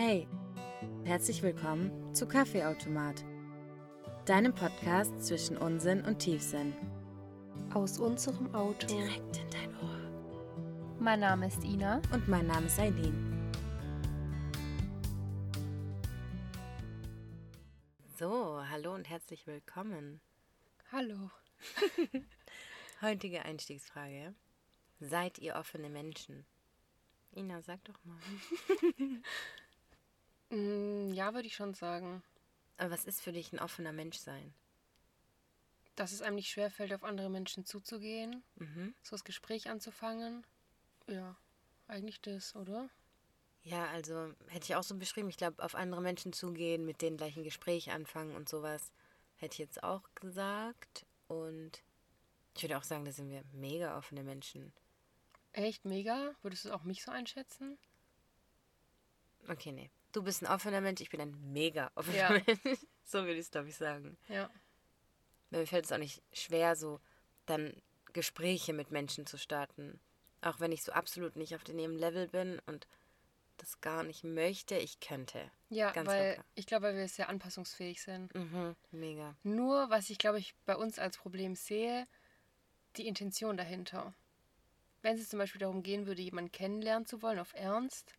Hey, herzlich willkommen zu Kaffeeautomat, deinem Podcast zwischen Unsinn und Tiefsinn. Aus unserem Auto. Direkt in dein Ohr. Mein Name ist Ina. Und mein Name ist Eileen. So, hallo und herzlich willkommen. Hallo. Heutige Einstiegsfrage. Seid ihr offene Menschen? Ina, sag doch mal. Mm, ja, würde ich schon sagen. Aber was ist für dich ein offener Mensch sein? Dass es einem nicht schwerfällt, auf andere Menschen zuzugehen, Mhm. so das Gespräch anzufangen. Ja, eigentlich das, oder? Ja, also hätte ich auch so beschrieben. Ich glaube, auf andere Menschen zugehen, mit denen gleich ein Gespräch anfangen und sowas, hätte ich jetzt auch gesagt. Und ich würde auch sagen, da sind wir mega offene Menschen. Echt mega? Würdest du auch mich so einschätzen? Okay, nee. Du bist ein offener Mensch, ich bin ein mega offener Ja. Mensch. So würde ich es, glaube ich, sagen. Ja. Mir fällt es auch nicht schwer, so dann Gespräche mit Menschen zu starten. Auch wenn ich so absolut nicht auf dem Level bin und das gar nicht möchte, ich könnte. Ja, Ganz weil locker. ich glaube, weil wir sehr anpassungsfähig sind. Mhm, mega. Nur, was ich glaube ich bei uns als Problem sehe, die Intention dahinter. Wenn es zum Beispiel darum gehen würde, jemanden kennenlernen zu wollen auf Ernst,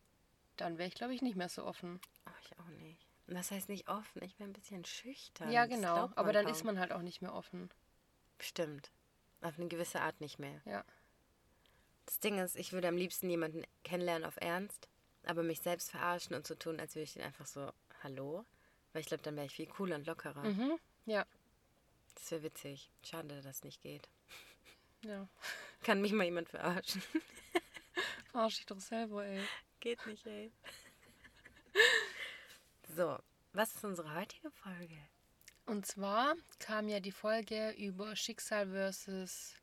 dann wäre ich glaube ich nicht mehr so offen. Oh, ich auch nicht. Und das heißt nicht offen, ich bin ein bisschen schüchtern. ja, genau. Aber dann kaum. ist man halt auch nicht mehr offen. Stimmt. Auf eine gewisse Art nicht mehr. Ja. Das Ding ist, ich würde am liebsten jemanden kennenlernen auf Ernst, aber mich selbst verarschen und so tun, als würde ich den einfach so, hallo? Weil ich glaube, dann wäre ich viel cooler und lockerer. Mhm. Ja. Das wäre witzig. Schade, dass das nicht geht. Ja. Kann mich mal jemand verarschen? Verarsch dich doch selber, ey. Geht nicht, ey. So, was ist unsere heutige Folge? Und zwar kam ja die Folge über Schicksal versus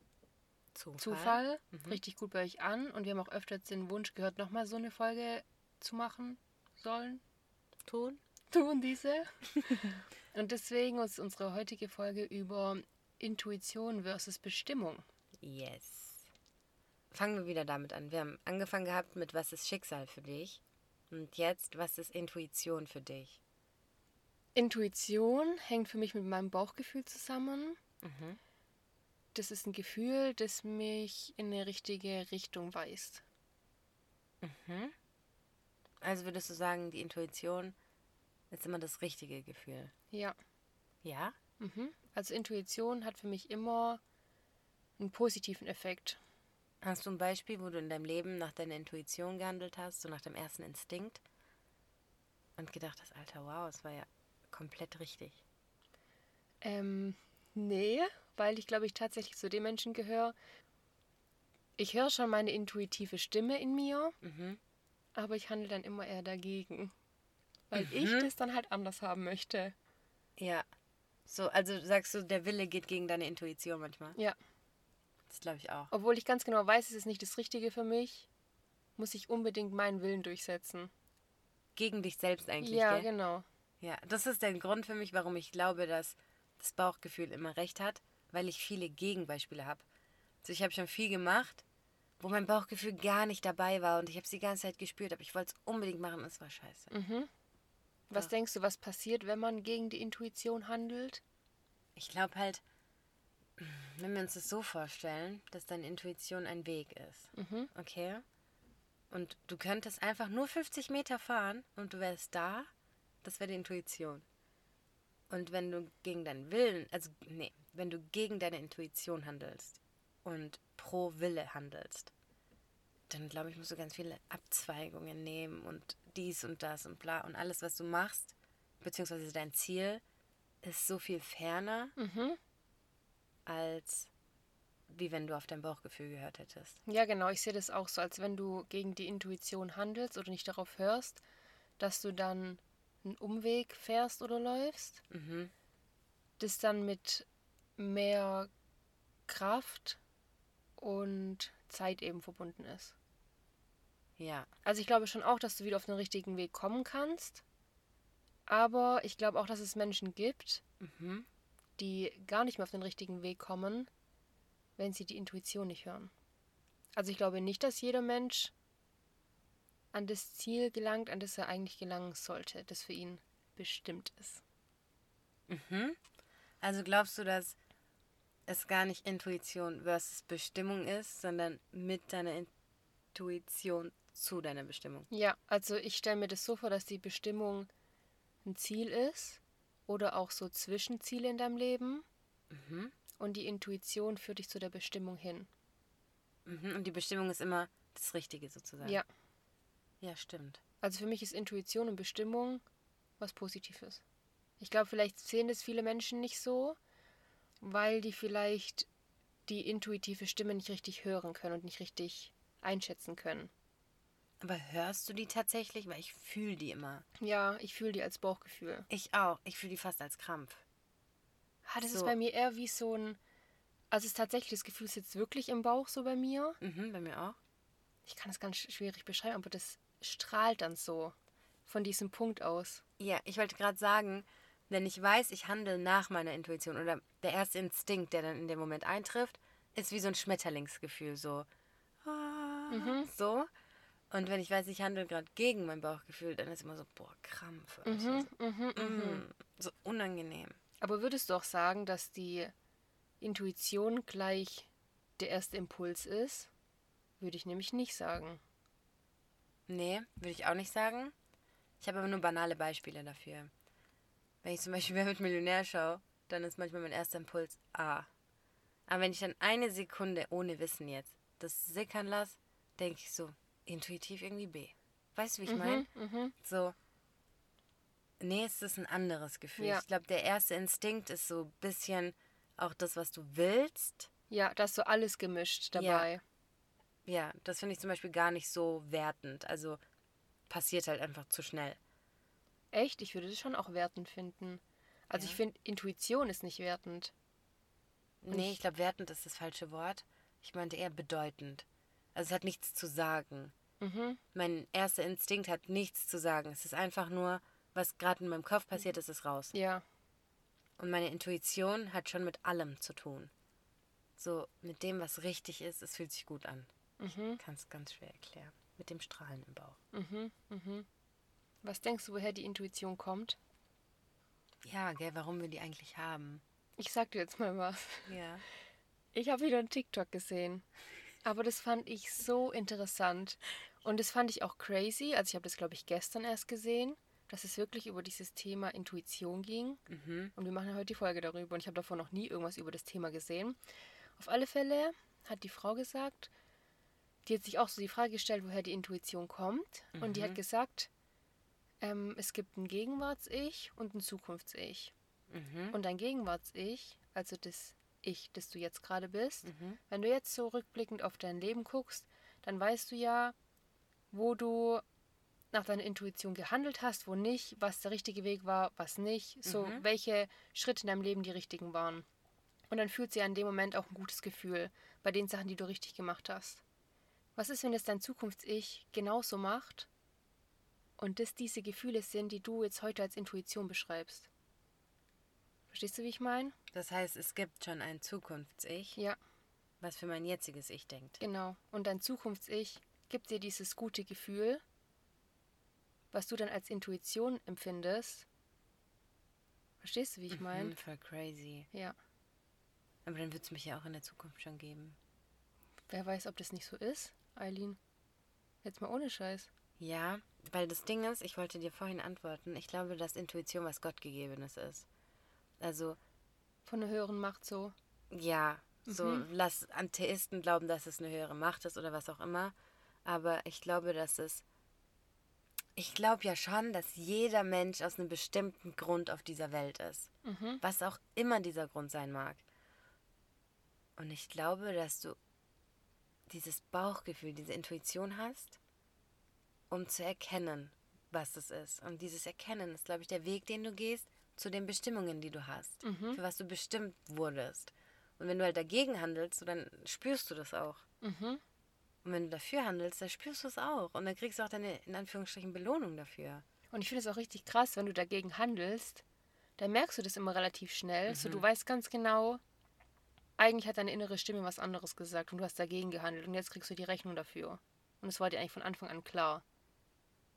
Zufall. Zufall richtig gut bei euch an. Und wir haben auch öfters den Wunsch gehört, nochmal so eine Folge zu machen sollen. Tun? Tun diese. Und deswegen ist unsere heutige Folge über Intuition versus Bestimmung. Yes. Fangen wir wieder damit an. Wir haben angefangen gehabt mit Was ist Schicksal für dich? Und jetzt, was ist Intuition für dich? Intuition hängt für mich mit meinem Bauchgefühl zusammen. Das ist ein Gefühl, das mich in eine richtige Richtung weist. Also würdest du sagen, die Intuition ist immer das richtige Gefühl? Ja. Ja? Mhm. Also Intuition hat für mich immer einen positiven Effekt. Hast du ein Beispiel, wo du in deinem Leben nach deiner Intuition gehandelt hast, so nach dem ersten Instinkt? Und gedacht hast, Alter, wow, es war ja komplett richtig. Ähm, nee, weil ich glaube, ich tatsächlich zu den Menschen gehöre. Ich höre schon meine intuitive Stimme in mir, aber ich handle dann immer eher dagegen. Weil ich das dann halt anders haben möchte. Ja. So, also sagst du, der Wille geht gegen deine Intuition manchmal? Ja. Das glaube ich auch. Obwohl ich ganz genau weiß, es ist nicht das Richtige für mich, muss ich unbedingt meinen Willen durchsetzen. Gegen dich selbst eigentlich, ja, gell? genau. Ja, das ist der Grund für mich, warum ich glaube, dass das Bauchgefühl immer recht hat, weil ich viele Gegenbeispiele habe. Also ich habe schon viel gemacht, wo mein Bauchgefühl gar nicht dabei war und ich habe es die ganze Zeit gespürt, aber ich wollte es unbedingt machen und es war scheiße. Was denkst du, was passiert, wenn man gegen die Intuition handelt? Ich glaube halt, wenn wir uns das so vorstellen, dass deine Intuition ein Weg ist, okay? Und du könntest einfach nur 50 Meter fahren und du wärst da, das wäre die Intuition. Und wenn du gegen deinen Willen, also nee, wenn du gegen deine Intuition handelst und pro Wille handelst, dann glaube ich, musst du ganz viele Abzweigungen nehmen und dies und das und bla und alles, was du machst, beziehungsweise dein Ziel, ist so viel ferner, als wie wenn du auf dein Bauchgefühl gehört hättest. Ja, genau. Ich sehe das auch so, als wenn du gegen die Intuition handelst oder nicht darauf hörst, dass du dann einen Umweg fährst oder läufst, das dann mit mehr Kraft und Zeit eben verbunden ist. Ja, Also ich glaube schon auch, dass du wieder auf den richtigen Weg kommen kannst. Aber ich glaube auch, dass es Menschen gibt, die gar nicht mehr auf den richtigen Weg kommen, wenn sie die Intuition nicht hören. Also ich glaube nicht, dass jeder Mensch an das Ziel gelangt, an das er eigentlich gelangen sollte, das für ihn bestimmt ist. Mhm. Also glaubst du, dass es gar nicht Intuition versus Bestimmung ist, sondern mit deiner Intuition zu deiner Bestimmung? Ja, also ich stelle mir das so vor, dass die Bestimmung ein Ziel ist oder auch so Zwischenziele in deinem Leben. Mhm. Und die Intuition führt dich zu der Bestimmung hin. Mhm. Und die Bestimmung ist immer das Richtige sozusagen. Ja. Ja, stimmt. Also für mich ist Intuition und Bestimmung was Positives. Ich glaube, vielleicht sehen das viele Menschen nicht so, weil die vielleicht die intuitive Stimme nicht richtig hören können und nicht richtig einschätzen können. Aber hörst du die tatsächlich? Weil ich fühle die immer. Ja, ich fühle die als Bauchgefühl. Ich auch. Ich fühle die fast als Krampf. Ah, das So. ist bei mir eher wie so ein. Also es ist tatsächlich, das Gefühl sitzt wirklich im Bauch so bei mir. Mhm, bei mir auch. Ich kann es ganz schwierig beschreiben, aber das strahlt dann so von diesem Punkt aus. Ja, ich wollte gerade sagen, wenn ich weiß, ich handle nach meiner Intuition oder der erste Instinkt, der dann in dem Moment eintrifft, ist wie so ein Schmetterlingsgefühl, so. ah, So. Und wenn ich weiß, ich handle gerade gegen mein Bauchgefühl, dann ist immer so, boah, Krampf. Mhm, So, mm, so unangenehm. Aber würdest du auch sagen, dass die Intuition gleich der erste Impuls ist? Würde ich nämlich nicht sagen. Nee, würde ich auch nicht sagen. Ich habe aber nur banale Beispiele dafür. Wenn ich zum Beispiel Wer mit Millionär schaue, dann ist manchmal mein erster Impuls A. Aber wenn ich dann eine Sekunde ohne Wissen jetzt das sickern lasse, denke ich so intuitiv irgendwie B. Weißt du, wie ich meine? Mhm. So. Nee, es ist ein anderes Gefühl. Ja. Ich glaube, der erste Instinkt ist so ein bisschen auch das, was du willst. Ja, da ist so alles gemischt dabei. Ja, das finde ich zum Beispiel gar nicht so wertend. Also passiert halt einfach zu schnell. Echt? Ich würde das schon auch wertend finden. Also Ja. ich finde, Intuition ist nicht wertend. Nee, ich glaube, wertend ist das falsche Wort. Ich meinte eher bedeutend. Also es hat nichts zu sagen. Mhm. Mein erster Instinkt hat nichts zu sagen. Es ist einfach nur, was gerade in meinem Kopf passiert ist, ist raus. Ja. Und meine Intuition hat schon mit allem zu tun. So, mit dem, was richtig ist, es fühlt sich gut an. Mhm. Kann es ganz schwer erklären. Mit dem Strahlen im Bauch. Mhm. Mhm. Was denkst du, woher die Intuition kommt? Ja, gell, warum wir die eigentlich haben. Ich sag dir jetzt mal was. Ja. Ich habe wieder einen TikTok gesehen. Aber das fand ich so interessant. Und das fand ich auch crazy. Also ich habe das, glaube ich, gestern erst gesehen, dass es wirklich über dieses Thema Intuition ging. Mhm. Und wir machen ja heute die Folge darüber. Und ich habe davor noch nie irgendwas über das Thema gesehen. Auf alle Fälle hat die Frau gesagt, die hat sich auch so die Frage gestellt, woher die Intuition kommt. Und die hat gesagt, ähm, es gibt ein Gegenwarts-Ich und ein Zukunfts-Ich. Mhm. Und dein Gegenwarts-Ich, also das Ich, das du jetzt gerade bist, Mhm. wenn du jetzt so rückblickend auf dein Leben guckst, dann weißt du ja, wo du nach deiner Intuition gehandelt hast, wo nicht, was der richtige Weg war, was nicht, so Mhm. welche Schritte in deinem Leben die richtigen waren. Und dann fühlt sie an dem Moment auch ein gutes Gefühl bei den Sachen, die du richtig gemacht hast. Was ist, wenn es dein Zukunfts-Ich genauso macht und das diese Gefühle sind, die du jetzt heute als Intuition beschreibst? Verstehst du, wie ich meine? Das heißt, es gibt schon ein Zukunfts-Ich, Ja. was für mein jetziges Ich denkt. Genau. Und dein Zukunfts-Ich gibt dir dieses gute Gefühl, was du dann als Intuition empfindest. Verstehst du, wie ich meine? Mhm, voll crazy. Ja. Aber dann wird es mich ja auch in der Zukunft schon geben. Wer weiß, ob das nicht so ist, Eileen? Jetzt mal ohne Scheiß. Ja, weil das Ding ist, ich wollte dir vorhin antworten, ich glaube, dass Intuition was Gottgegebenes ist. Also, Von einer höheren Macht so. ja, so Mhm. lass Atheisten glauben, dass es eine höhere Macht ist oder was auch immer. Aber ich glaube, dass es. Ich glaube ja schon, dass jeder Mensch aus einem bestimmten Grund auf dieser Welt ist. Mhm. Was auch immer dieser Grund sein mag. Und ich glaube, dass du dieses Bauchgefühl, diese Intuition hast, um zu erkennen, was es ist. Und dieses Erkennen ist, glaube ich, der Weg, den du gehst zu den Bestimmungen, die du hast, Mhm. für was du bestimmt wurdest. Und wenn du halt dagegen handelst, so dann spürst du das auch. Mhm. Und wenn du dafür handelst, dann spürst du es auch. Und dann kriegst du auch deine, in Anführungsstrichen, Belohnung dafür. Und ich finde es auch richtig krass, wenn du dagegen handelst, dann merkst du das immer relativ schnell. So, du weißt ganz genau, eigentlich hat deine innere Stimme was anderes gesagt und du hast dagegen gehandelt und jetzt kriegst du die Rechnung dafür. Und es war dir eigentlich von Anfang an klar.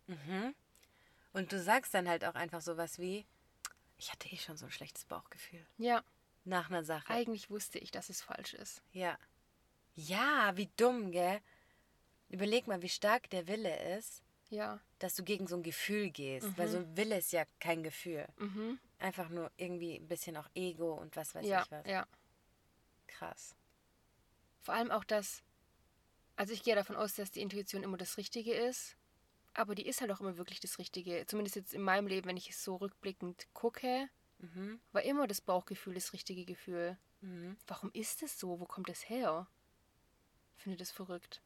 Mhm. Und du sagst dann halt auch einfach sowas wie, ich hatte eh schon so ein schlechtes Bauchgefühl. Ja. Nach einer Sache. Eigentlich wusste ich, dass es falsch ist. Ja. Ja, wie dumm, gell? Überleg mal, wie stark der Wille ist, Ja. dass du gegen so ein Gefühl gehst. Weil so ein Wille ist ja kein Gefühl. Mhm. Einfach nur irgendwie ein bisschen auch Ego und was weiß Ja, ich was. ja. Krass. Vor allem auch das, also ich gehe davon aus, dass die Intuition immer das Richtige ist, aber die ist halt auch immer wirklich das Richtige. Zumindest jetzt in meinem Leben, wenn ich es so rückblickend gucke, Mhm. war immer das Bauchgefühl das richtige Gefühl. Mhm. Warum ist es so? Wo kommt es her? Ich finde das verrückt.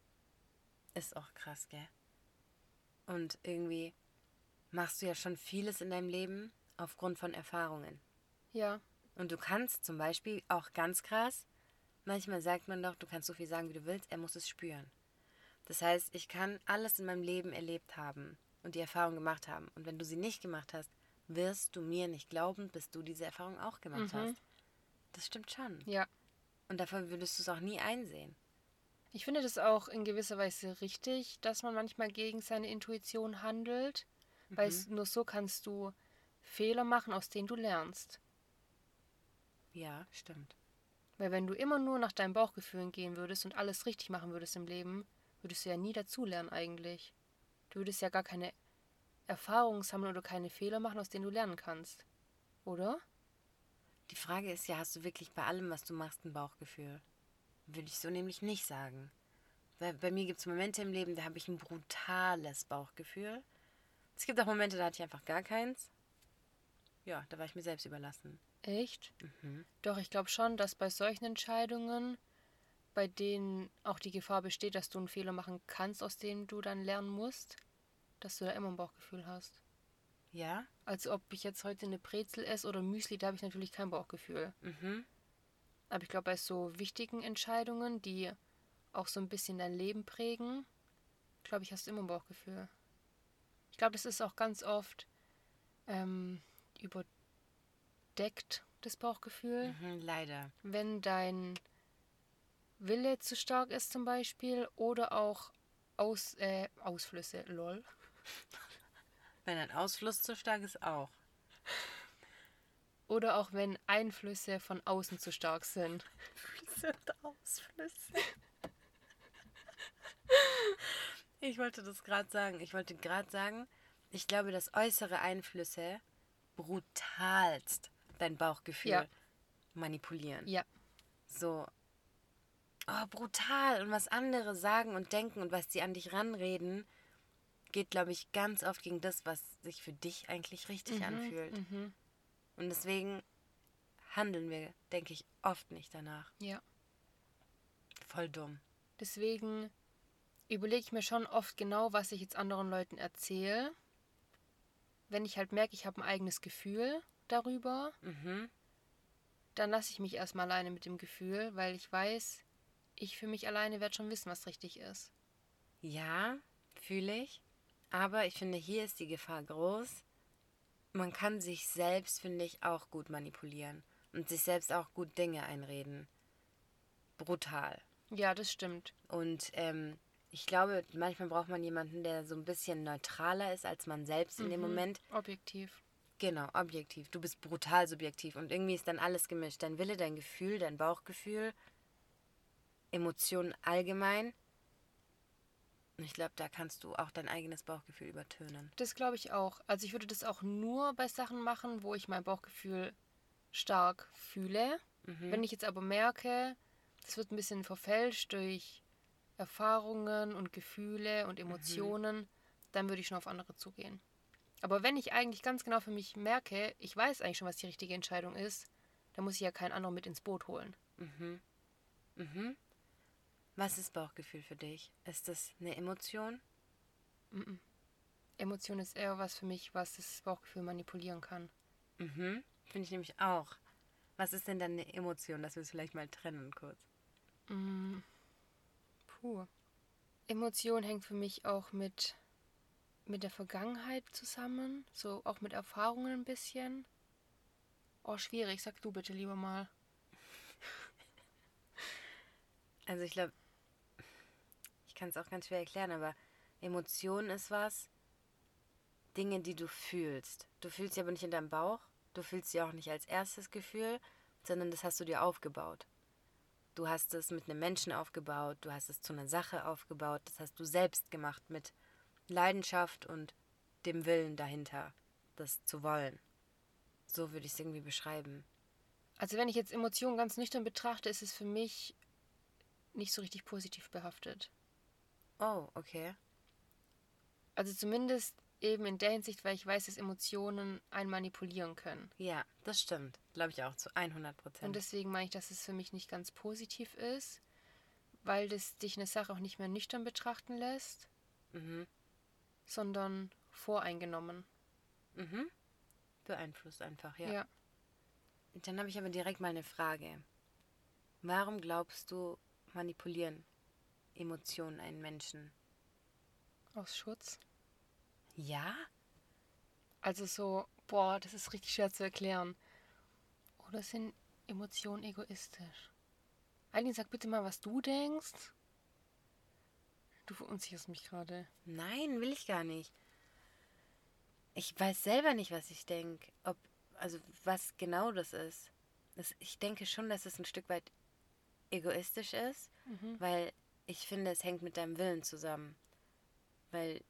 Ist auch krass, gell? Und irgendwie machst du ja schon vieles in deinem Leben aufgrund von Erfahrungen. Ja, Und du kannst zum Beispiel auch ganz krass, manchmal sagt man doch, du kannst so viel sagen, wie du willst, er muss es spüren. Das heißt, ich kann alles in meinem Leben erlebt haben und die Erfahrung gemacht haben. Und wenn du sie nicht gemacht hast, wirst du mir nicht glauben, bis du diese Erfahrung auch gemacht Mhm. hast. Das stimmt schon. ja. Und davon würdest du es auch nie einsehen. Ich finde das auch in gewisser Weise richtig, dass man manchmal gegen seine Intuition handelt, weil es, nur so kannst du Fehler machen, aus denen du lernst. Ja, stimmt. Weil wenn du immer nur nach deinen Bauchgefühlen gehen würdest und alles richtig machen würdest im Leben, würdest du ja nie dazulernen eigentlich. Du würdest ja gar keine Erfahrungen sammeln oder keine Fehler machen, aus denen du lernen kannst. Oder? Die Frage ist ja, hast du wirklich bei allem, was du machst, ein Bauchgefühl? Würde ich so nämlich nicht sagen. Weil bei mir gibt es Momente im Leben, da habe ich ein brutales Bauchgefühl. Es gibt auch Momente, da hatte ich einfach gar keins. Ja, da war ich mir selbst überlassen. Echt? Mhm. Doch, ich glaube schon, dass bei solchen Entscheidungen, bei denen auch die Gefahr besteht, dass du einen Fehler machen kannst, aus dem du dann lernen musst, dass du da immer ein Bauchgefühl hast. Ja? Also ob ich jetzt heute eine Brezel esse oder Müsli, da habe ich natürlich kein Bauchgefühl. Mhm. Aber ich glaube, bei so wichtigen Entscheidungen, die auch so ein bisschen dein Leben prägen, glaube ich, hast du immer ein Bauchgefühl. Ich glaube, das ist auch ganz oft ähm, überdeckt, das Bauchgefühl. Mhm, leider. Wenn dein Wille zu stark ist zum Beispiel oder auch Aus, äh, Ausflüsse, lol. Wenn ein Ausfluss zu stark ist, auch. Oder auch wenn Einflüsse von außen zu stark sind. sind Ausflüsse. Ich wollte das gerade sagen. Ich wollte gerade sagen, ich glaube, dass äußere Einflüsse brutalst dein Bauchgefühl Ja. manipulieren. Ja, So, oh, brutal. Und was andere sagen und denken und was sie an dich ranreden, geht, glaube ich, ganz oft gegen das, was sich für dich eigentlich richtig anfühlt. mhm. Und deswegen handeln wir, denke ich, oft nicht danach. ja. Voll dumm. Deswegen überlege ich mir schon oft genau, was ich jetzt anderen Leuten erzähle. Wenn ich halt merke, ich habe ein eigenes Gefühl darüber, Mhm. dann lasse ich mich erstmal alleine mit dem Gefühl, weil ich weiß, ich für mich alleine werde schon wissen, was richtig ist. Ja, fühle ich. Aber ich finde, hier ist die Gefahr groß. Man kann sich selbst, finde ich, auch gut manipulieren und sich selbst auch gut Dinge einreden. Brutal. Ja, das stimmt. Und ähm, ich glaube, manchmal braucht man jemanden, der so ein bisschen neutraler ist als man selbst in dem Moment. Objektiv. Genau, objektiv. Du bist brutal subjektiv und irgendwie ist dann alles gemischt. Dein Wille, dein Gefühl, dein Bauchgefühl, Emotionen allgemein. Und ich glaube, da kannst du auch dein eigenes Bauchgefühl übertönen. Das glaube ich auch. Also ich würde das auch nur bei Sachen machen, wo ich mein Bauchgefühl stark fühle. Wenn ich jetzt aber merke, das wird ein bisschen verfälscht durch Erfahrungen und Gefühle und Emotionen, dann würde ich schon auf andere zugehen. Aber wenn ich eigentlich ganz genau für mich merke, ich weiß eigentlich schon, was die richtige Entscheidung ist, dann muss ich ja keinen anderen mit ins Boot holen. Mhm. Was ist Bauchgefühl für dich? Ist das eine Emotion? Emotion ist eher was für mich, was das Bauchgefühl manipulieren kann. Mhm. Finde ich nämlich auch. Was ist denn dann eine Emotion, dass wir es vielleicht mal trennen kurz? Puh. Emotion hängt für mich auch mit, mit der Vergangenheit zusammen, so auch mit Erfahrungen ein bisschen. Oh, schwierig, sag du bitte lieber mal. Also ich glaube, ich kann es auch ganz schwer erklären, aber Emotion ist was, Dinge, die du fühlst. Du fühlst sie aber nicht in deinem Bauch, du fühlst sie auch nicht als erstes Gefühl, sondern das hast du dir aufgebaut. Du hast es mit einem Menschen aufgebaut, du hast es zu einer Sache aufgebaut, das hast du selbst gemacht mit Leidenschaft und dem Willen dahinter, das zu wollen. So würde ich es irgendwie beschreiben. Also wenn ich jetzt Emotionen ganz nüchtern betrachte, ist es für mich nicht so richtig positiv behaftet. Oh, okay. Also zumindest eben in der Hinsicht, weil ich weiß, dass Emotionen einen manipulieren können. Ja, das stimmt. Glaube ich auch zu 100 Prozent. Und deswegen meine ich, dass es für mich nicht ganz positiv ist, weil das dich eine Sache auch nicht mehr nüchtern betrachten lässt, mhm. sondern voreingenommen. Mhm. Beeinflusst einfach, ja. ja. Dann habe ich aber direkt mal eine Frage. Warum glaubst du, manipulieren Emotionen einen Menschen? Aus Schutz. Ja? Also so, boah, das ist richtig schwer zu erklären. Oder sind Emotionen egoistisch? Eileen, sag bitte mal, was du denkst. Du verunsicherst mich gerade. Nein, will ich gar nicht. Ich weiß selber nicht, was ich denke. Ob, also was genau das ist. Das, ich denke schon, dass es ein Stück weit egoistisch ist, mhm. weil ich finde, es hängt mit deinem Willen zusammen. Weil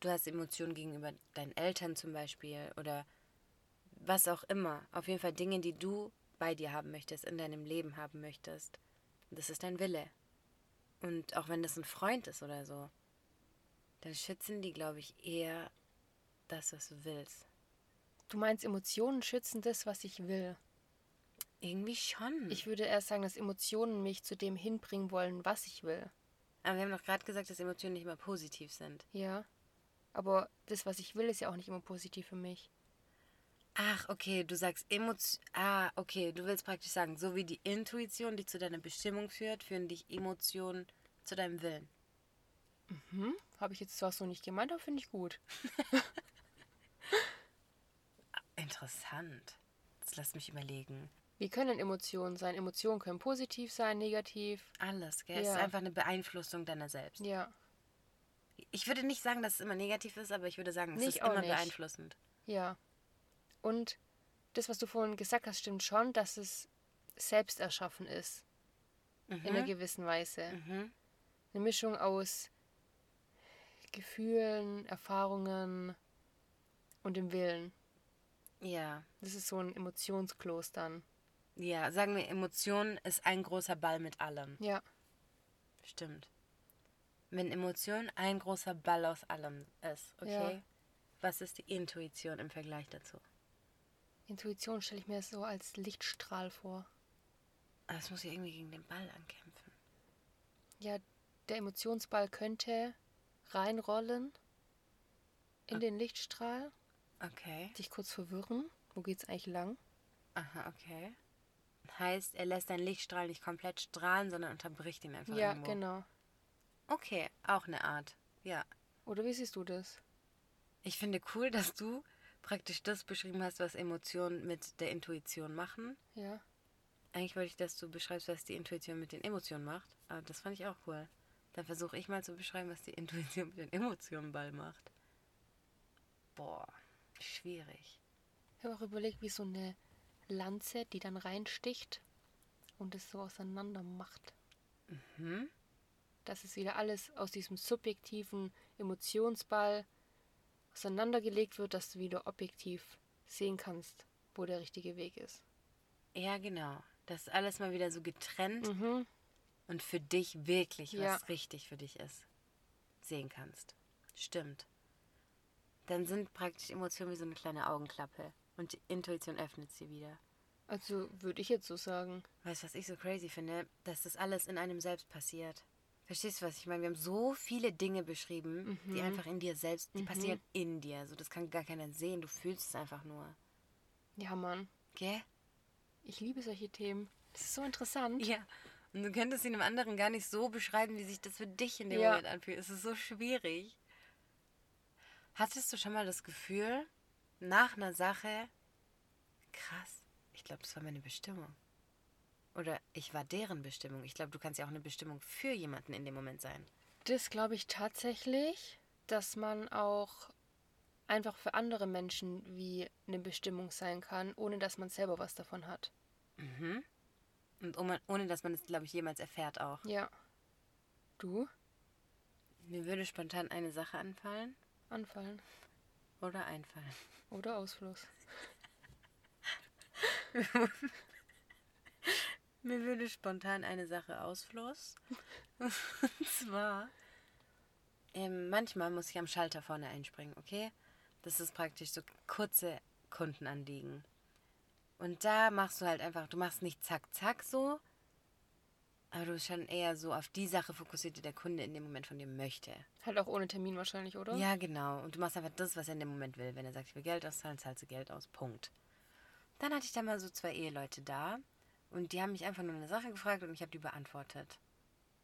du hast Emotionen gegenüber deinen Eltern zum Beispiel oder was auch immer. Auf jeden Fall Dinge, die du bei dir haben möchtest, in deinem Leben haben möchtest. Das ist dein Wille. Und auch wenn das ein Freund ist oder so, dann schützen die, glaube ich, eher das, was du willst. Du meinst, Emotionen schützen das, was ich will? Irgendwie schon. Ich würde erst sagen, dass Emotionen mich zu dem hinbringen wollen, was ich will. Aber wir haben doch gerade gesagt, dass Emotionen nicht immer positiv sind. Ja. Aber das, was ich will, ist ja auch nicht immer positiv für mich. Ach, okay, du sagst Emotion. Ah, okay, du willst praktisch sagen, so wie die Intuition dich zu deiner Bestimmung führt, führen dich Emotionen zu deinem Willen. Mhm. Habe ich jetzt zwar so nicht gemeint, aber finde ich gut. Interessant. Jetzt lass mich überlegen. Wie können Emotionen sein? Emotionen können positiv sein, negativ. Alles, gell? Ja. Es ist einfach eine Beeinflussung deiner selbst. Ja. Ich würde nicht sagen, dass es immer negativ ist, aber ich würde sagen, es nicht, ist immer nicht. beeinflussend. Ja. Und das, was du vorhin gesagt hast, stimmt schon, dass es selbst erschaffen ist. Mhm. In einer mhm. gewissen Weise. Mhm. Eine Mischung aus Gefühlen, Erfahrungen und dem Willen. Ja. Das ist so ein Emotionsklos dann. Ja, sagen wir, Emotion ist ein großer Ball mit allem. Ja. Stimmt. Wenn Emotion ein großer Ball aus allem ist, okay? Ja. Was ist die Intuition im Vergleich dazu? Intuition stelle ich mir so als Lichtstrahl vor. Aber es muss ja irgendwie gegen den Ball ankämpfen. Ja, der Emotionsball könnte reinrollen in okay. den Lichtstrahl. Okay. Dich kurz verwirren. Wo geht's eigentlich lang? Aha, okay. Heißt, er lässt deinen Lichtstrahl nicht komplett strahlen, sondern unterbricht ihn einfach Ja, irgendwo. genau. Okay, auch eine Art. Ja. Oder wie siehst du das? Ich finde cool, dass du praktisch das beschrieben hast, was Emotionen mit der Intuition machen. Ja. Eigentlich wollte ich, dass du beschreibst, was die Intuition mit den Emotionen macht. Aber das fand ich auch cool. Dann versuche ich mal zu beschreiben, was die Intuition mit den Emotionen ball macht. Boah, schwierig. Ich habe auch überlegt, wie so eine Lanze, die dann reinsticht und es so auseinander macht. Mhm. Dass es wieder alles aus diesem subjektiven Emotionsball auseinandergelegt wird, dass du wieder objektiv sehen kannst, wo der richtige Weg ist. Ja, genau. Dass alles mal wieder so getrennt mhm. und für dich wirklich, ja. was richtig für dich ist, sehen kannst. Stimmt. Dann sind praktisch Emotionen wie so eine kleine Augenklappe. Und die Intuition öffnet sie wieder. Also würde ich jetzt so sagen. Weißt du, was ich so crazy finde? Dass das alles in einem selbst passiert. Verstehst du, was ich meine? Wir haben so viele Dinge beschrieben, mhm. die einfach in dir selbst, die mhm. passieren in dir. Also das kann gar keiner sehen. Du fühlst es einfach nur. Ja, Mann. Gell? Ich liebe solche Themen. Das ist so interessant. Ja. Und du könntest sie einem anderen gar nicht so beschreiben, wie sich das für dich in dem ja. Moment anfühlt. Es ist so schwierig. Hattest du schon mal das Gefühl, nach einer Sache, krass, ich glaube, das war meine Bestimmung. Oder ich war deren Bestimmung. Ich glaube, du kannst ja auch eine Bestimmung für jemanden in dem Moment sein. Das glaube ich tatsächlich, dass man auch einfach für andere Menschen wie eine Bestimmung sein kann, ohne dass man selber was davon hat. Mhm. Und ohne, ohne dass man es, glaube ich, jemals erfährt auch. Ja. Du? Mir würde spontan eine Sache anfallen. Anfallen. Oder einfallen. Oder Ausfluss. Mir würde spontan eine Sache ausfluss. Und zwar, ähm, manchmal muss ich am Schalter vorne einspringen, okay? Das ist praktisch so kurze Kundenanliegen. Und da machst du halt einfach, du machst nicht zack, zack so, aber du bist schon eher so auf die Sache fokussiert, die der Kunde in dem Moment von dir möchte. Halt auch ohne Termin wahrscheinlich, oder? Ja, genau. Und du machst einfach das, was er in dem Moment will. Wenn er sagt, ich will Geld auszahlen, zahlst du Geld aus. Punkt. Dann hatte ich da mal so zwei Eheleute da und die haben mich einfach nur eine Sache gefragt und ich habe die beantwortet.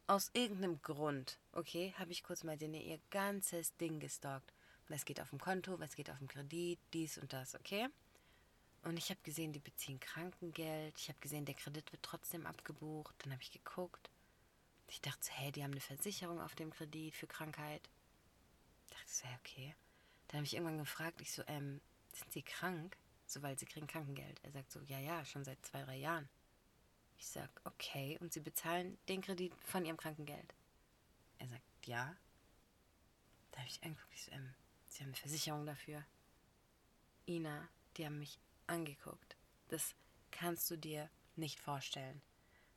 Aus irgendeinem Grund, okay, habe ich kurz mal denen ihr ganzes Ding gestalkt. Was geht auf dem Konto, was geht auf dem Kredit, dies und das, okay? Und ich habe gesehen, die beziehen Krankengeld. Ich habe gesehen, der Kredit wird trotzdem abgebucht. Dann habe ich geguckt. Ich dachte so, hey, die haben eine Versicherung auf dem Kredit für Krankheit. Ich dachte so, hey, okay. Dann habe ich irgendwann gefragt, ich so, ähm, sind Sie krank? So, weil Sie kriegen Krankengeld. Er sagt so, ja, ja, schon seit zwei, drei Jahren. Ich sag, okay, und Sie bezahlen den Kredit von Ihrem Krankengeld? Er sagt, ja. Da habe ich angeguckt, ich so, ähm, Sie haben eine Versicherung dafür. Ina, die haben mich angeguckt. Das kannst du dir nicht vorstellen.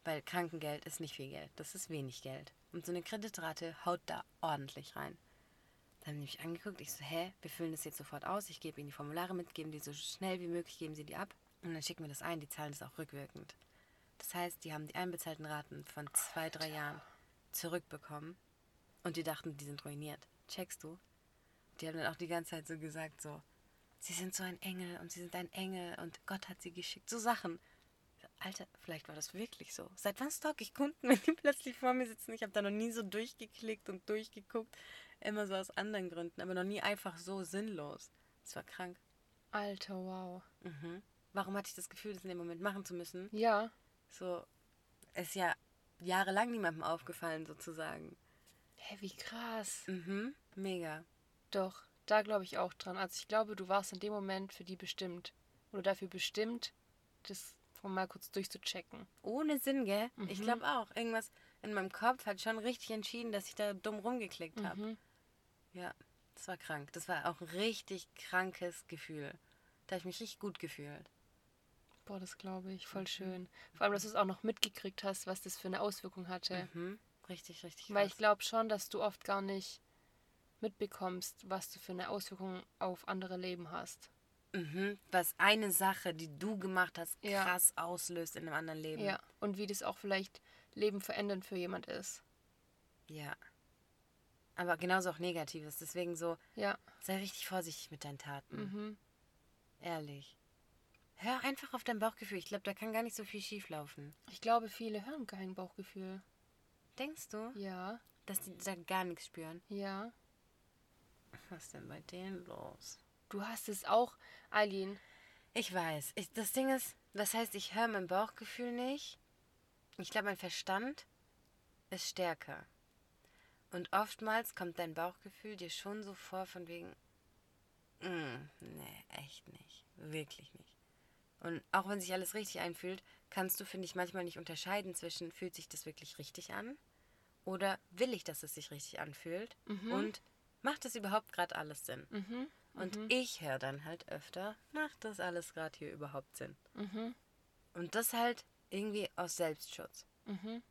Weil Krankengeld ist nicht viel Geld, das ist wenig Geld. Und so eine Kreditrate haut da ordentlich rein. Dann habe ich mich angeguckt, ich so, hä, wir füllen das jetzt sofort aus, ich gebe ihnen die Formulare mit, geben die so schnell wie möglich, geben sie die ab und dann schicken wir das ein, die zahlen das auch rückwirkend. Das heißt, die haben die einbezahlten Raten von zwei, drei Jahren zurückbekommen und die dachten, die sind ruiniert. Checkst du? Die haben dann auch die ganze Zeit so gesagt, so, sie sind so ein Engel und sie sind ein Engel und Gott hat sie geschickt. So Sachen. Alter, vielleicht war das wirklich so. Seit wann stalk ich Kunden, wenn die plötzlich vor mir sitzen? Ich habe da noch nie so durchgeklickt und durchgeguckt. Immer so aus anderen Gründen, aber noch nie einfach so sinnlos. Das war krank. Alter, wow. Mhm. Warum hatte ich das Gefühl, das in dem Moment machen zu müssen? Ja. So, es ist ja jahrelang niemandem aufgefallen, sozusagen. Hä, wie krass. Mhm, mega. Doch, da glaube ich auch dran. Also ich glaube, du warst in dem Moment für die bestimmt. Oder dafür bestimmt, das mal kurz durchzuchecken. Ohne Sinn, gell? Mhm. Ich glaube auch. Irgendwas in meinem Kopf hat schon richtig entschieden, dass ich da dumm rumgeklickt habe. Mhm. Ja, das war krank. Das war auch ein richtig krankes Gefühl. Da habe ich mich richtig gut gefühlt. Boah, das glaube ich. Voll schön. Vor allem, dass du es auch noch mitgekriegt hast, was das für eine Auswirkung hatte. Mhm. Richtig, richtig Weil krass. ich glaube schon, dass du oft gar nicht mitbekommst, was du für eine Auswirkung auf andere Leben hast. Mhm. Was eine Sache, die du gemacht hast, Ja. krass auslöst in einem anderen Leben. Ja. Und wie das auch vielleicht Leben verändernd für jemand ist. Ja. Aber genauso auch Negatives. Deswegen so, Ja. sei richtig vorsichtig mit deinen Taten. Mhm. Ehrlich. Hör einfach auf dein Bauchgefühl. Ich glaube, da kann gar nicht so viel schief laufen. Ich glaube, viele hören kein Bauchgefühl. Denkst du, Ja. dass die da gar nichts spüren? Ja. Was ist denn bei denen los? Du hast es auch, Eileen. Ich weiß. Ich, das Ding ist, das heißt, ich höre mein Bauchgefühl nicht. Ich glaube, mein Verstand ist stärker. Und oftmals kommt dein Bauchgefühl dir schon so vor, von wegen, mm, nee, echt nicht. Wirklich nicht. Und auch wenn sich alles richtig einfühlt, kannst du, finde ich, manchmal nicht unterscheiden zwischen, fühlt sich das wirklich richtig an? Oder will ich, dass es sich richtig anfühlt? Und macht es überhaupt gerade alles Sinn? Mhm. Und ich höre dann halt öfter, macht das alles gerade hier überhaupt Sinn? Mhm. Und das halt irgendwie aus Selbstschutz. Mhm.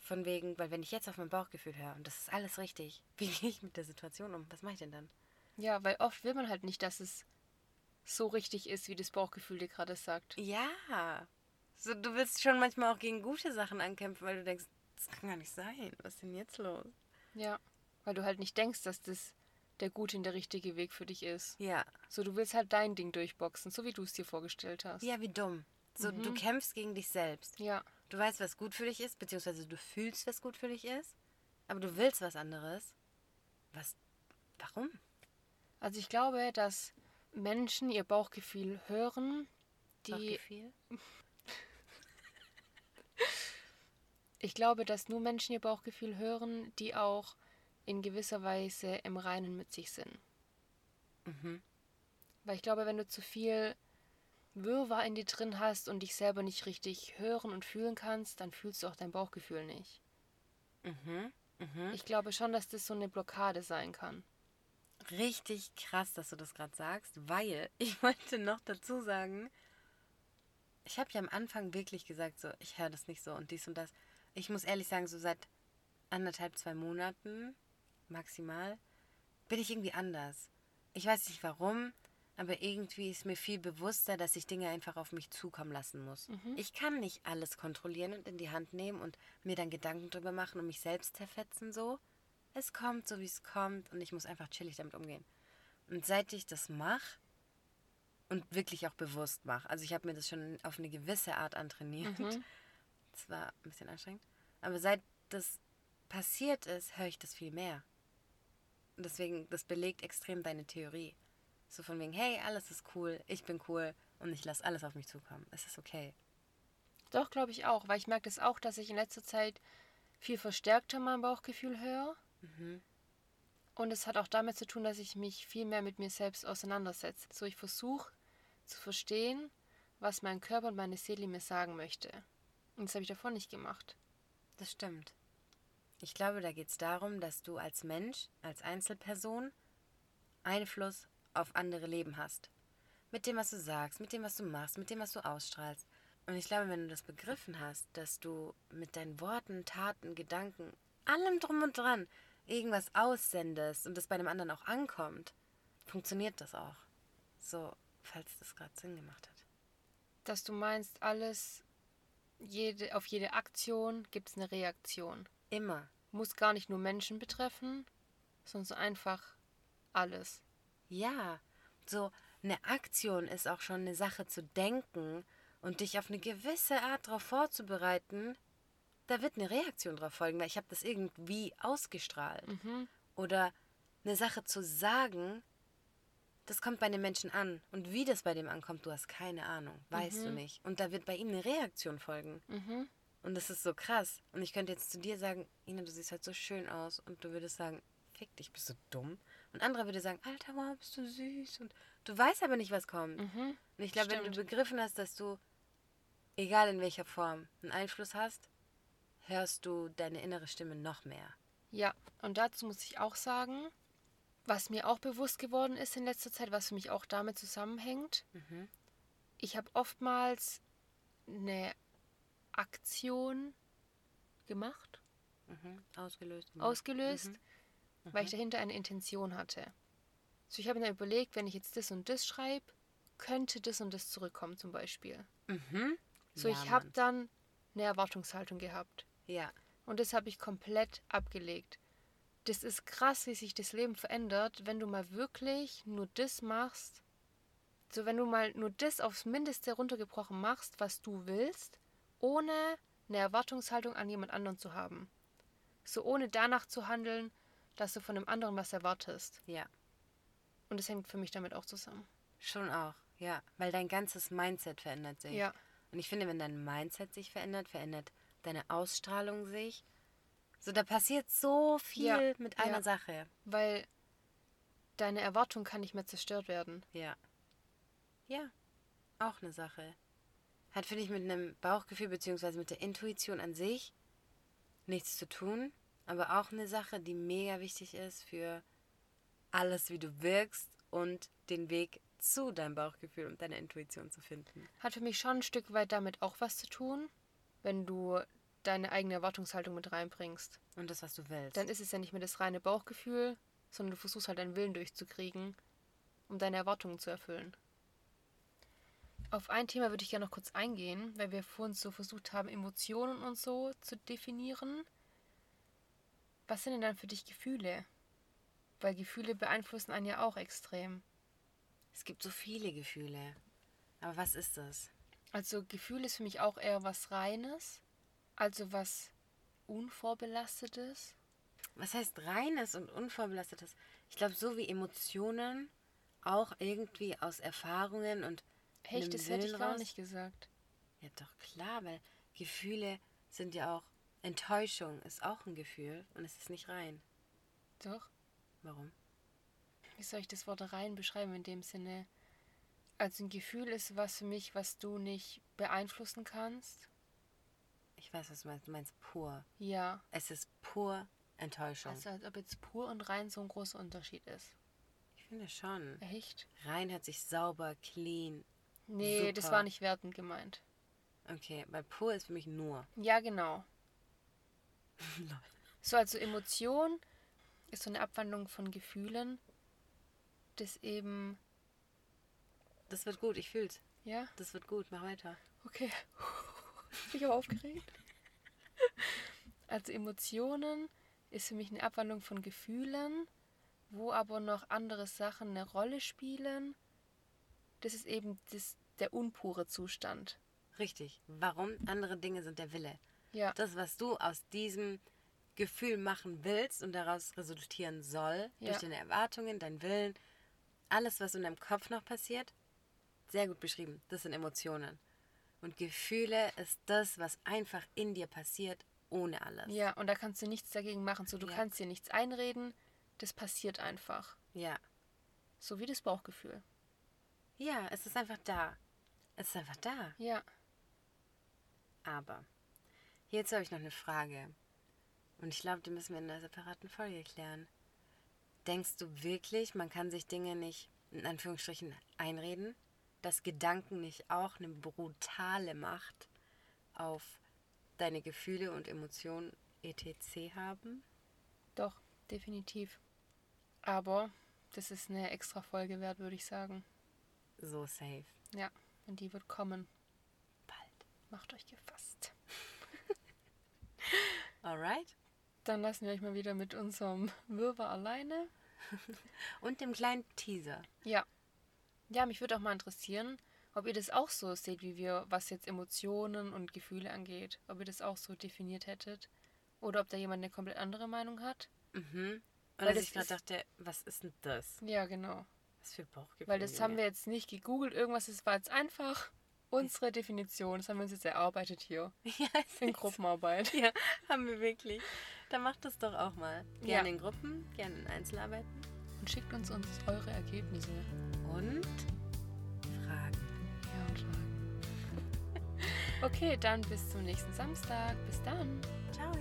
Von wegen, weil wenn ich jetzt auf mein Bauchgefühl höre und das ist alles richtig, wie gehe ich mit der Situation um? Was mache ich denn dann? Ja, weil oft will man halt nicht, dass es so richtig ist, wie das Bauchgefühl dir gerade sagt. Ja. So, du willst schon manchmal auch gegen gute Sachen ankämpfen, weil du denkst, das kann gar nicht sein. Was ist denn jetzt los? Ja. Weil du halt nicht denkst, dass das der gute und der richtige Weg für dich ist. Ja. So, du willst halt dein Ding durchboxen, so wie du es dir vorgestellt hast. Ja, wie dumm. So, du kämpfst gegen dich selbst. Ja. Du weißt, was gut für dich ist, beziehungsweise du fühlst, was gut für dich ist, aber du willst was anderes. Was? Warum? Also ich glaube, dass Menschen ihr Bauchgefühl hören, die. Bauchgefühl? Ich glaube, dass nur Menschen ihr Bauchgefühl hören, die auch in gewisser Weise im Reinen mit sich sind. Mhm. Weil ich glaube, wenn du zu viel Wirrwarr in dir drin hast und dich selber nicht richtig hören und fühlen kannst, dann fühlst du auch dein Bauchgefühl nicht. Mhm. Mhm. Ich glaube schon, dass das so eine Blockade sein kann. Richtig krass, dass du das gerade sagst, weil ich wollte noch dazu sagen, ich habe ja am Anfang wirklich gesagt, so, ich höre das nicht so und dies und das. Ich muss ehrlich sagen, so seit anderthalb, zwei Monaten maximal bin ich irgendwie anders. Ich weiß nicht warum, aber irgendwie ist mir viel bewusster, dass ich Dinge einfach auf mich zukommen lassen muss. Mhm. Ich kann nicht alles kontrollieren und in die Hand nehmen und mir dann Gedanken drüber machen und mich selbst zerfetzen so. Es kommt so, wie es kommt und ich muss einfach chillig damit umgehen. Und seit ich das mache und wirklich auch bewusst mache, also ich habe mir das schon auf eine gewisse Art antrainiert. Mhm. Das war ein bisschen anstrengend. Aber seit das passiert ist, höre ich das viel mehr. Deswegen, das belegt extrem deine Theorie. So von wegen, hey, alles ist cool, ich bin cool und ich lasse alles auf mich zukommen. Es ist okay. Doch, glaube ich auch, weil ich merke das auch, dass ich in letzter Zeit viel verstärkter mein Bauchgefühl höre. Mhm. Und es hat auch damit zu tun, dass ich mich viel mehr mit mir selbst auseinandersetze. So, ich versuche zu verstehen, was mein Körper und meine Seele mir sagen möchte. Und das habe ich davor nicht gemacht. Das stimmt. Ich glaube, da geht es darum, dass du als Mensch, als Einzelperson Einfluss auf andere Leben hast. Mit dem, was du sagst, mit dem, was du machst, mit dem, was du ausstrahlst. Und ich glaube, wenn du das begriffen hast, dass du mit deinen Worten, Taten, Gedanken, allem drum und dran irgendwas aussendest und das bei dem anderen auch ankommt, funktioniert das auch. So, falls das gerade Sinn gemacht hat. Dass du meinst, alles, jede, auf jede Aktion gibt es eine Reaktion. Immer. Muss gar nicht nur Menschen betreffen, sondern so einfach alles. Ja, so eine Aktion ist auch schon eine Sache zu denken und dich auf eine gewisse Art darauf vorzubereiten. Da wird eine Reaktion drauf folgen, weil ich habe das irgendwie ausgestrahlt. Mhm. Oder eine Sache zu sagen, das kommt bei dem Menschen an. Und wie das bei dem ankommt, du hast keine Ahnung. Weißt du nicht. Und da wird bei ihm eine Reaktion folgen. Mhm. Und das ist so krass. Und ich könnte jetzt zu dir sagen, Ina, du siehst halt so schön aus. Und du würdest sagen, fick dich, bist du dumm? Und andere würde sagen, Alter, wow, bist du süß. Und du weißt aber nicht, was kommt. Mhm. Und ich glaube, wenn du begriffen hast, dass du, egal in welcher Form, einen Einfluss hast, hörst du deine innere Stimme noch mehr. Ja, und dazu muss ich auch sagen, was mir auch bewusst geworden ist in letzter Zeit, was für mich auch damit zusammenhängt. Mhm. Ich habe oftmals eine Aktion gemacht, Mhm. Ausgelöst. ausgelöst, Mhm. weil ich dahinter eine Intention hatte. So, ich habe mir dann überlegt, wenn ich jetzt das und das schreibe, könnte das und das zurückkommen zum Beispiel. Mhm. So, Ja, ich habe dann eine Erwartungshaltung gehabt. Ja. Und das habe ich komplett abgelegt. Das ist krass, wie sich das Leben verändert, wenn du mal wirklich nur das machst. So, wenn du mal nur das aufs Mindeste runtergebrochen machst, was du willst, ohne eine Erwartungshaltung an jemand anderen zu haben. So, ohne danach zu handeln, dass du von dem anderen was erwartest. Ja. Und das hängt für mich damit auch zusammen. Schon auch. Ja. Weil dein ganzes Mindset verändert sich. Ja. Und ich finde, wenn dein Mindset sich verändert, verändert deine Ausstrahlung sich. So, da passiert so viel Ja, mit einer ja. Sache. Weil deine Erwartung kann nicht mehr zerstört werden. Ja. Ja. Auch eine Sache. Hat, finde ich, mit einem Bauchgefühl beziehungsweise mit der Intuition an sich nichts zu tun. Aber auch eine Sache, die mega wichtig ist für alles, wie du wirkst und den Weg zu deinem Bauchgefühl und deiner Intuition zu finden. Hat für mich schon ein Stück weit damit auch was zu tun, wenn du deine eigene Erwartungshaltung mit reinbringst. Und das, was du willst. Dann ist es ja nicht mehr das reine Bauchgefühl, sondern du versuchst halt deinen Willen durchzukriegen, um deine Erwartungen zu erfüllen. Auf ein Thema würde ich gerne noch kurz eingehen, weil wir vorhin so versucht haben, Emotionen und so zu definieren. Was sind denn dann für dich Gefühle? Weil Gefühle beeinflussen einen ja auch extrem. es gibt so viele Gefühle. Aber was ist das? Also Gefühl ist für mich auch eher was Reines, also was Unvorbelastetes. Was heißt reines und unvorbelastetes? Ich glaube, so wie Emotionen auch irgendwie aus Erfahrungen und Echt, das hätte ich Willen gar raus- nicht gesagt. Ja, doch klar, weil Gefühle sind ja auch Enttäuschung ist auch ein Gefühl und es ist nicht rein. Doch. Warum? Wie soll ich das Wort rein beschreiben in dem Sinne? Also ein Gefühl ist was für mich, was du nicht beeinflussen kannst. Ich weiß, was du meinst. Du meinst pur. Ja. Es ist pur Enttäuschung. Also als ob jetzt pur und rein so ein großer Unterschied ist. ich finde schon. Echt? Rein hört sich sauber, clean. Nee, das Super. war nicht wertend gemeint. Okay, weil pur ist für mich nur. Ja, genau. So, also Emotion ist so eine Abwandlung von Gefühlen, das eben, Das wird gut, ich fühl's. ja, Das wird gut, mach weiter. okay. Bin ich aber aufgeregt. Also Emotionen ist für mich eine Abwandlung von Gefühlen, wo aber noch andere Sachen eine Rolle spielen. Das ist eben das, der unpure Zustand. Richtig. Warum? Andere Dinge sind der Wille. Ja, Das, was du aus diesem Gefühl machen willst und daraus resultieren soll, Ja. durch deine Erwartungen, dein Willen, alles, was in deinem Kopf noch passiert, sehr gut beschrieben. Das sind Emotionen. Und Gefühle ist das, was einfach in dir passiert, ohne alles. ja, und da kannst du nichts dagegen machen. So, du Ja. kannst dir nichts einreden. Das passiert einfach. Ja. So wie das Bauchgefühl. Ja, es ist einfach da. Es ist einfach da. Ja. Aber hierzu habe ich noch eine Frage. Und ich glaube, die müssen wir in einer separaten Folge klären. Denkst du wirklich, man kann sich Dinge nicht in Anführungsstrichen einreden? Dass Gedanken nicht auch eine brutale Macht auf deine Gefühle und Emotionen etc. haben? Doch, definitiv. Aber das ist eine extra Folge wert, würde ich sagen. So safe. Ja, und die wird kommen. Bald. Macht euch gefasst. Alright? Dann lassen wir euch mal wieder mit unserem Wirrwarr alleine. Und dem kleinen Teaser. Ja. Ja, mich würde auch mal interessieren, ob ihr das auch so seht wie wir, was jetzt Emotionen und Gefühle angeht. Ob ihr das auch so definiert hättet. Oder ob da jemand eine komplett andere Meinung hat. Mhm. Und Weil dass das ich gerade dachte, was ist denn das? Ja, genau. Was für Bauchgefühl? Weil das haben wir jetzt nicht gegoogelt, irgendwas, das war jetzt einfach unsere Definition. Das haben wir uns jetzt erarbeitet hier. Ja, es In Gruppenarbeit. Ja, haben wir wirklich. Dann macht das doch auch mal. Ja. Gerne in Gruppen, gerne in Einzelarbeiten. Und schickt uns, uns eure Ergebnisse. Und Fragen. Ja, und Fragen. Okay, dann bis zum nächsten Samstag. Bis dann. Ciao.